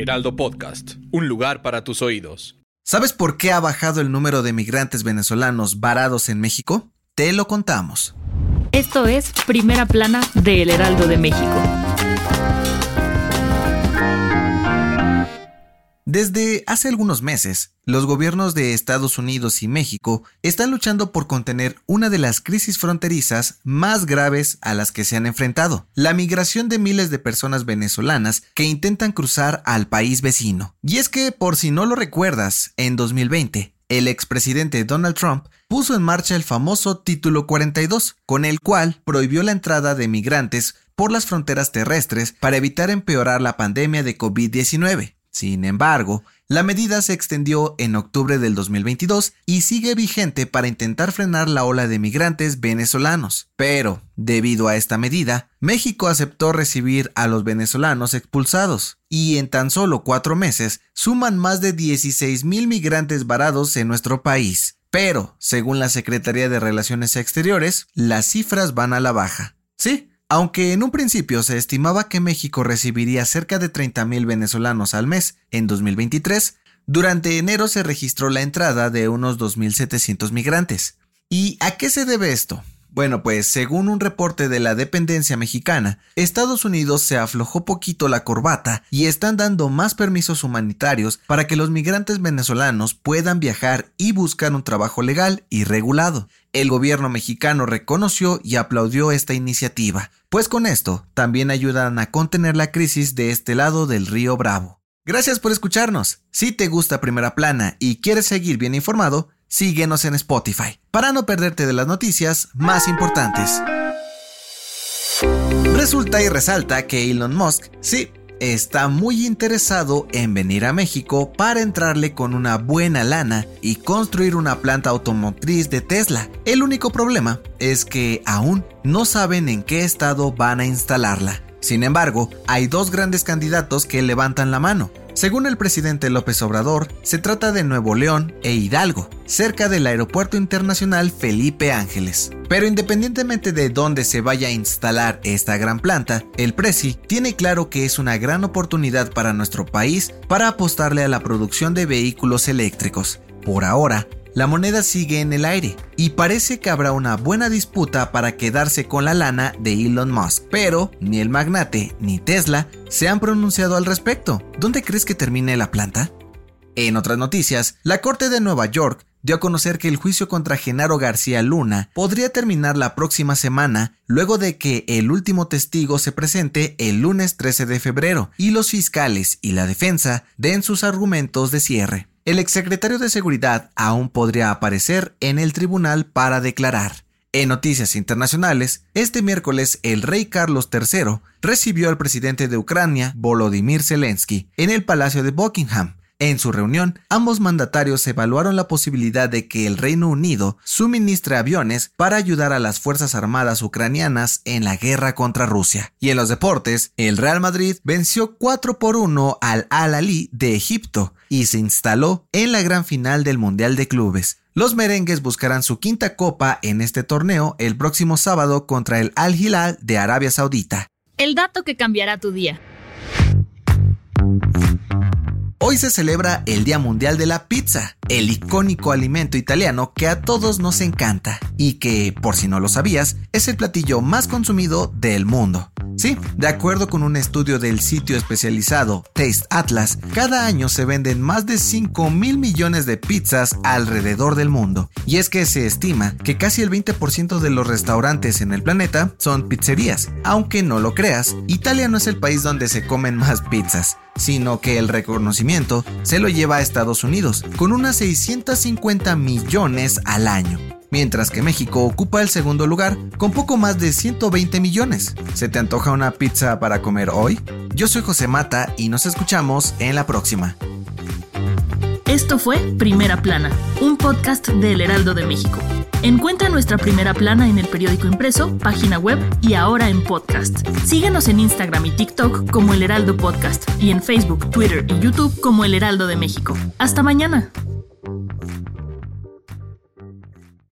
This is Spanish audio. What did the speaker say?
Heraldo Podcast, un lugar para tus oídos. ¿Sabes por qué ha bajado el número de migrantes venezolanos varados en México? Te lo contamos. Esto es Primera Plana de El Heraldo de México. Desde hace algunos meses, los gobiernos de Estados Unidos y México están luchando por contener una de las crisis fronterizas más graves a las que se han enfrentado, la migración de miles de personas venezolanas que intentan cruzar al país vecino. Y es que, por si no lo recuerdas, en 2020, el expresidente Donald Trump puso en marcha el famoso Título 42, con el cual prohibió la entrada de migrantes por las fronteras terrestres para evitar empeorar la pandemia de COVID-19. Sin embargo, la medida se extendió en octubre del 2022 y sigue vigente para intentar frenar la ola de migrantes venezolanos. Pero, debido a esta medida, México aceptó recibir a los venezolanos expulsados y en tan solo cuatro meses suman más de 16 mil migrantes varados en nuestro país. Pero, según la Secretaría de Relaciones Exteriores, las cifras van a la baja. Sí, aunque en un principio se estimaba que México recibiría cerca de 30.000 venezolanos al mes en 2023, durante enero se registró la entrada de unos 2.700 migrantes. ¿Y a qué se debe esto? Bueno, pues según un reporte de la dependencia mexicana, Estados Unidos se aflojó poquito la corbata y están dando más permisos humanitarios para que los migrantes venezolanos puedan viajar y buscar un trabajo legal y regulado. El gobierno mexicano reconoció y aplaudió esta iniciativa, pues con esto también ayudan a contener la crisis de este lado del río Bravo. Gracias por escucharnos. Si te gusta Primera Plana y quieres seguir bien informado, síguenos en Spotify para no perderte de las noticias más importantes. Resulta y resalta que Elon Musk, sí, está muy interesado en venir a México para entrarle con una buena lana y construir una planta automotriz de Tesla. El único problema es que aún no saben en qué estado van a instalarla. Sin embargo, hay dos grandes candidatos que levantan la mano. Según el presidente López Obrador, se trata de Nuevo León e Hidalgo, cerca del Aeropuerto Internacional Felipe Ángeles. Pero independientemente de dónde se vaya a instalar esta gran planta, el Presi tiene claro que es una gran oportunidad para nuestro país para apostarle a la producción de vehículos eléctricos. Por ahora, la moneda sigue en el aire y parece que habrá una buena disputa para quedarse con la lana de Elon Musk, pero ni el magnate ni Tesla se han pronunciado al respecto. ¿Dónde crees que termine la planta? En otras noticias, la Corte de Nueva York dio a conocer que el juicio contra Genaro García Luna podría terminar la próxima semana luego de que el último testigo se presente el lunes 13 de febrero y los fiscales y la defensa den sus argumentos de cierre. El exsecretario de Seguridad aún podría aparecer en el tribunal para declarar. En noticias internacionales, este miércoles el rey Carlos III recibió al presidente de Ucrania, Volodymyr Zelensky, en el Palacio de Buckingham, en su reunión, ambos mandatarios evaluaron la posibilidad de que el Reino Unido suministre aviones para ayudar a las Fuerzas Armadas ucranianas en la guerra contra Rusia. Y en los deportes, el Real Madrid venció 4 por 1 al Al-Ali de Egipto y se instaló en la gran final del Mundial de Clubes. Los merengues buscarán su quinta copa en este torneo el próximo sábado contra el Al Hilal de Arabia Saudita. El dato que cambiará tu día. Hoy se celebra el Día Mundial de la Pizza, el icónico alimento italiano que a todos nos encanta y que, por si no lo sabías, es el platillo más consumido del mundo. Sí, de acuerdo con un estudio del sitio especializado Taste Atlas, cada año se venden más de 5 mil millones de pizzas alrededor del mundo. Y es que se estima que casi el 20% de los restaurantes en el planeta son pizzerías. Aunque no lo creas, Italia no es el país donde se comen más pizzas sino que el reconocimiento se lo lleva a Estados Unidos, con unas 650 millones al año, mientras que México ocupa el segundo lugar con poco más de 120 millones. ¿Se te antoja una pizza para comer hoy? Yo soy José Mata y nos escuchamos en la próxima. Esto fue Primera Plana, un podcast del Heraldo de México. Encuentra nuestra primera plana en el periódico impreso, página web y ahora en podcast. Síguenos en Instagram y TikTok como El Heraldo Podcast y en Facebook, Twitter y YouTube como El Heraldo de México. Hasta mañana.